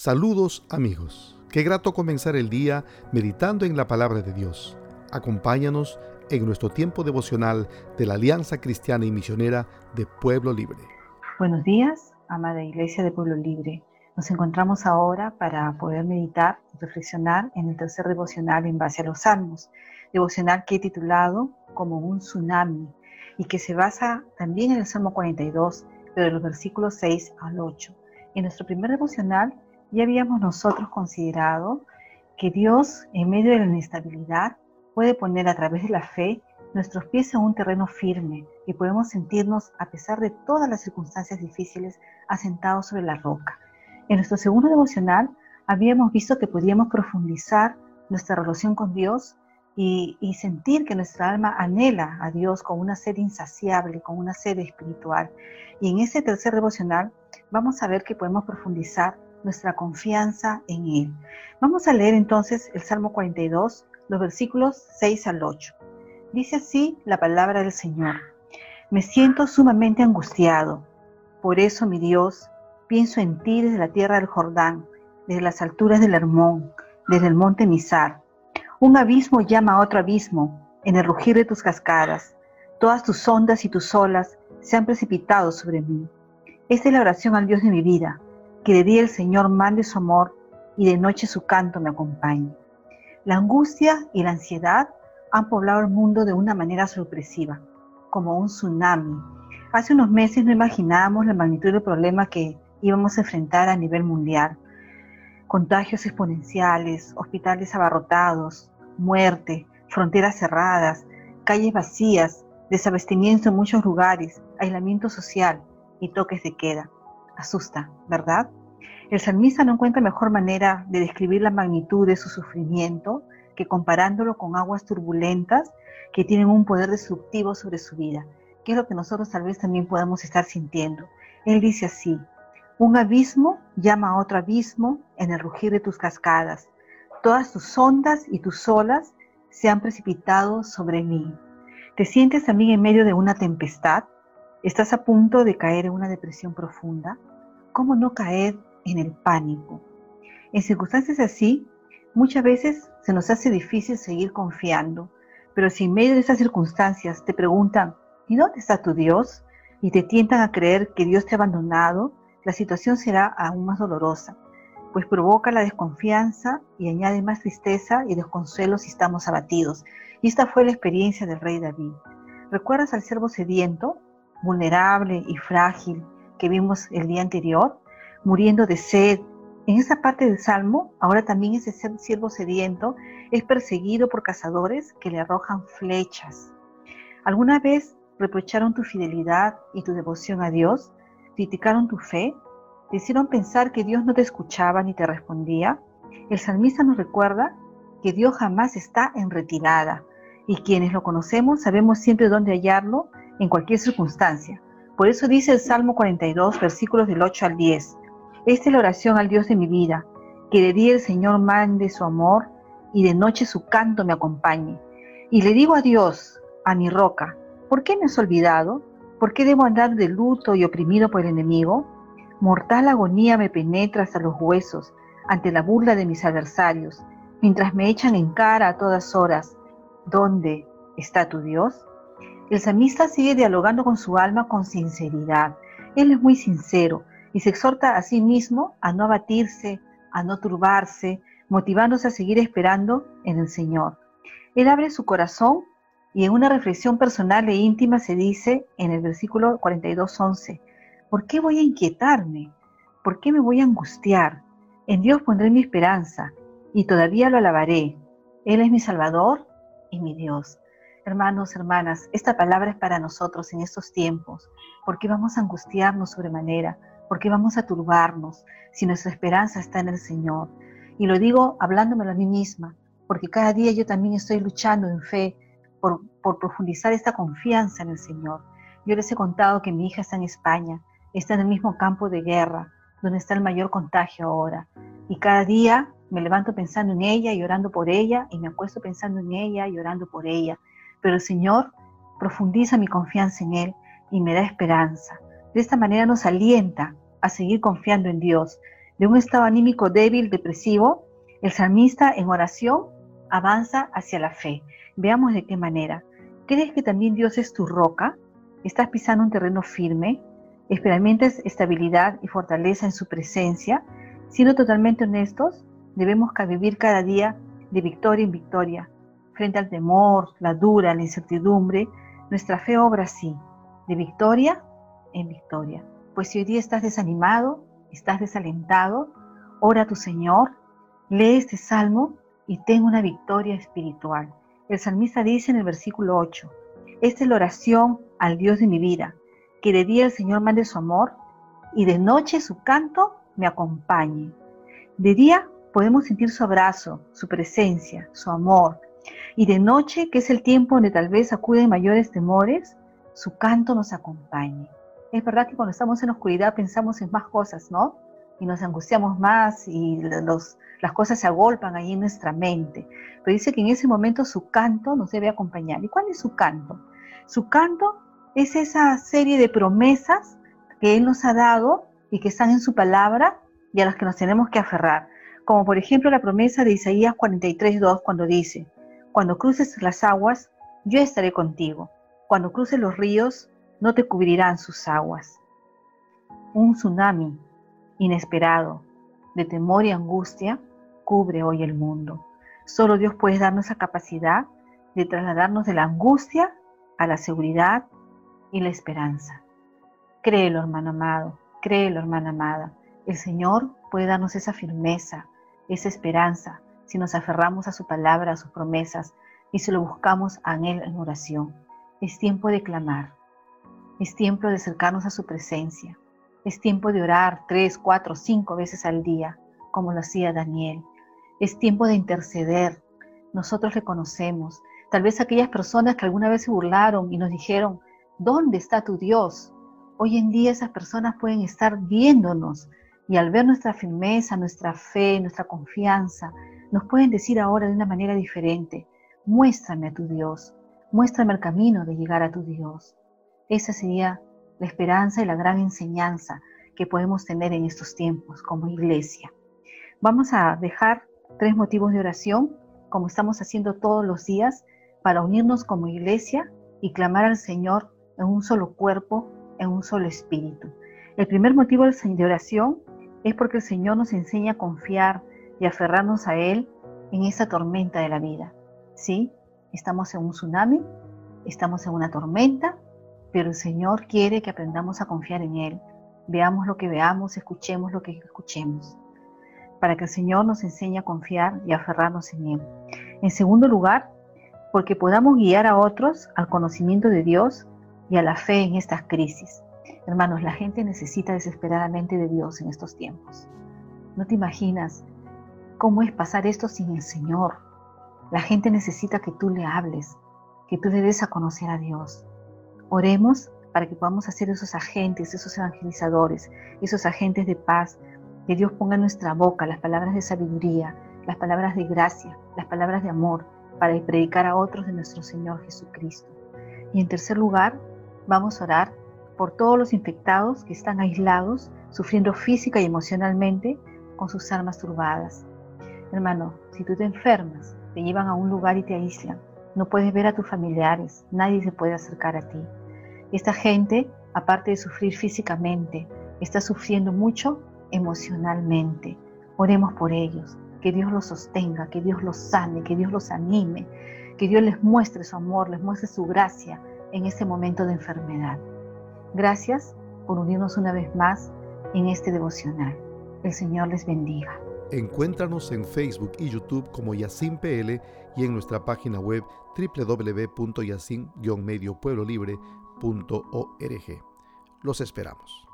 Saludos amigos. Qué grato comenzar el día meditando en la palabra de Dios. Acompáñanos en nuestro tiempo devocional de la Alianza Cristiana y Misionera de Pueblo Libre. Buenos días, amada Iglesia de Pueblo Libre. Nos encontramos ahora para poder meditar y reflexionar en el tercer devocional en base a los salmos. Devocional que he titulado como un tsunami y que se basa también en el Salmo 42, pero de los versículos 6 al 8. En nuestro primer devocional ya habíamos nosotros considerado que Dios, en medio de la inestabilidad, puede poner a través de la fe nuestros pies en un terreno firme y podemos sentirnos, a pesar de todas las circunstancias difíciles, asentados sobre la roca. En nuestro segundo devocional habíamos visto que podíamos profundizar nuestra relación con Dios y, y, sentir que nuestra alma anhela a Dios con una sed insaciable, con una sed espiritual. Y en ese tercer devocional vamos a ver que podemos profundizar nuestra confianza en Él. Vamos a leer entonces el Salmo 42, los versículos 6 al 8. Dice así la palabra del Señor. Me siento sumamente angustiado. Por eso, mi Dios, pienso en ti desde la tierra del Jordán, desde las alturas del Hermón, desde el monte Mizar. Un abismo llama a otro abismo en el rugir de tus cascadas. Todas tus ondas y tus olas se han precipitado sobre mí. Esta es la oración al Dios de mi vida que de día el Señor mande su amor y de noche su canto me acompañe. La angustia y la ansiedad han poblado el mundo de una manera sorpresiva, como un tsunami. Hace unos meses no imaginábamos la magnitud del problema que íbamos a enfrentar a nivel mundial. Contagios exponenciales, hospitales abarrotados, muerte, fronteras cerradas, calles vacías, desabastecimiento en muchos lugares, aislamiento social y toques de queda asusta, ¿verdad? El salmista no encuentra mejor manera de describir la magnitud de su sufrimiento que comparándolo con aguas turbulentas que tienen un poder destructivo sobre su vida, que es lo que nosotros tal vez también podamos estar sintiendo. Él dice así, un abismo llama a otro abismo en el rugir de tus cascadas. Todas tus ondas y tus olas se han precipitado sobre mí. ¿Te sientes también en medio de una tempestad? ¿Estás a punto de caer en una depresión profunda? ¿Cómo no caer en el pánico? En circunstancias así, muchas veces se nos hace difícil seguir confiando, pero si en medio de esas circunstancias te preguntan, ¿y dónde está tu Dios? y te tientan a creer que Dios te ha abandonado, la situación será aún más dolorosa, pues provoca la desconfianza y añade más tristeza y desconsuelo si estamos abatidos. Y esta fue la experiencia del rey David. ¿Recuerdas al siervo sediento, vulnerable y frágil, que vimos el día anterior, muriendo de sed. En esa parte del Salmo, ahora también ese siervo sediento es perseguido por cazadores que le arrojan flechas. ¿Alguna vez reprocharon tu fidelidad y tu devoción a Dios? ¿Criticaron tu fe? ¿Te hicieron pensar que Dios no te escuchaba ni te respondía? El salmista nos recuerda que Dios jamás está en retirada y quienes lo conocemos sabemos siempre dónde hallarlo en cualquier circunstancia. Por eso dice el Salmo 42, versículos del 8 al 10. Esta es la oración al Dios de mi vida, que de día el Señor mande su amor y de noche su canto me acompañe. Y le digo a Dios, a mi roca, ¿por qué me has olvidado? ¿Por qué debo andar de luto y oprimido por el enemigo? Mortal agonía me penetra hasta los huesos ante la burla de mis adversarios, mientras me echan en cara a todas horas. ¿Dónde está tu Dios? El samista sigue dialogando con su alma con sinceridad. Él es muy sincero y se exhorta a sí mismo a no abatirse, a no turbarse, motivándose a seguir esperando en el Señor. Él abre su corazón y en una reflexión personal e íntima se dice en el versículo 42.11, ¿por qué voy a inquietarme? ¿Por qué me voy a angustiar? En Dios pondré mi esperanza y todavía lo alabaré. Él es mi Salvador y mi Dios. Hermanos, hermanas, esta palabra es para nosotros en estos tiempos. ¿Por qué vamos a angustiarnos sobremanera? ¿Por qué vamos a turbarnos si nuestra esperanza está en el Señor? Y lo digo hablándomelo a mí misma, porque cada día yo también estoy luchando en fe por, por profundizar esta confianza en el Señor. Yo les he contado que mi hija está en España, está en el mismo campo de guerra, donde está el mayor contagio ahora. Y cada día me levanto pensando en ella y orando por ella, y me acuesto pensando en ella y orando por ella pero el Señor profundiza mi confianza en Él y me da esperanza. De esta manera nos alienta a seguir confiando en Dios. de un estado anímico débil, depresivo, el salmista en oración avanza hacia la fe. Veamos de qué manera. ¿Crees que también Dios es tu roca? ¿Estás pisando un terreno firme? ¿Experimentas estabilidad y fortaleza en su presencia? Siendo totalmente honestos, debemos vivir cada día de victoria en victoria. Frente al temor, la dura, la incertidumbre, nuestra fe obra así, de victoria en victoria. Pues si hoy día estás desanimado, estás desalentado, ora a tu Señor, lee este salmo y ten una victoria espiritual. El salmista dice en el versículo 8, esta es la oración al Dios de mi vida, que de día el Señor mande su amor y de noche su canto me acompañe. De día podemos sentir su abrazo, su presencia, su amor, y de noche, que es el tiempo donde tal vez acuden mayores temores, su canto nos acompañe. Es verdad que cuando estamos en oscuridad pensamos en más cosas, ¿no? Y nos angustiamos más y las cosas se agolpan ahí en nuestra mente. Pero dice que en ese momento su canto nos debe acompañar. ¿Y cuál es su canto? Su canto es esa serie de promesas que Él nos ha dado y que están en su palabra y a las que nos tenemos que aferrar. Como por ejemplo la promesa de Isaías 43.2 cuando dice, cuando cruces las aguas, yo estaré contigo. Cuando cruces los ríos, no te cubrirán sus aguas. Un tsunami inesperado de temor y angustia cubre hoy el mundo. Solo Dios puede darnos esa capacidad de trasladarnos de la angustia a la seguridad y la esperanza. Créelo, hermano amado, créelo, hermana amada. El Señor puede darnos esa firmeza, esa esperanza, si nos aferramos a su palabra, a sus promesas y si lo buscamos a Él en oración. Es tiempo de clamar, es tiempo de acercarnos a su presencia. Es tiempo de orar tres, cuatro, cinco veces al día, como lo hacía Daniel. Es tiempo de interceder. Nosotros le conocemos. Tal vez aquellas personas que alguna vez se burlaron y nos dijeron, ¿dónde está tu Dios? Hoy en día esas personas pueden estar viéndonos y al ver nuestra firmeza, nuestra fe, nuestra confianza, nos pueden decir ahora de una manera diferente, muéstrame a tu Dios, muéstrame el camino de llegar a tu Dios. Esa sería la esperanza y la gran enseñanza que podemos tener en estos tiempos como iglesia. Vamos a dejar tres motivos de oración, como estamos haciendo todos los días, para unirnos como iglesia y clamar al Señor en un solo cuerpo, en un solo espíritu. El primer motivo de oración es porque el Señor nos enseña a confiar y aferrarnos a Él en esa tormenta de la vida. ¿Sí? Estamos en un tsunami, estamos en una tormenta, pero el Señor quiere que aprendamos a confiar en Él. Veamos lo que veamos, escuchemos lo que escuchemos, para que el Señor nos enseñe a confiar y aferrarnos en Él. En segundo lugar, porque podamos guiar a otros al conocimiento de Dios y a la fe en estas crisis. Hermanos, la gente necesita desesperadamente de Dios en estos tiempos. No te imaginas cómo es pasar esto sin el Señor. La gente necesita que tú le hables, que tú le des a conocer a Dios. Oremos para que podamos hacer esos agentes, esos evangelizadores, esos agentes de paz, que Dios ponga en nuestra boca las palabras de sabiduría, las palabras de gracia, las palabras de amor, para predicar a otros de nuestro Señor Jesucristo. Y en tercer lugar, vamos a orar por todos los infectados que están aislados, sufriendo física y emocionalmente con sus almas turbadas. Hermano, si tú te enfermas, te llevan a un lugar y te aíslan, no puedes ver a tus familiares, nadie se puede acercar a ti. Esta gente, aparte de sufrir físicamente, está sufriendo mucho emocionalmente. Oremos por ellos, que Dios los sostenga, que Dios los sane, que Dios los anime, que Dios les muestre su amor, les muestre su gracia en este momento de enfermedad. Gracias por unirnos una vez más en este devocional. El Señor les bendiga. Encuéntranos en Facebook y YouTube como YacinPL y en nuestra página web www.yacin-mediopueblolibre.org. Los esperamos.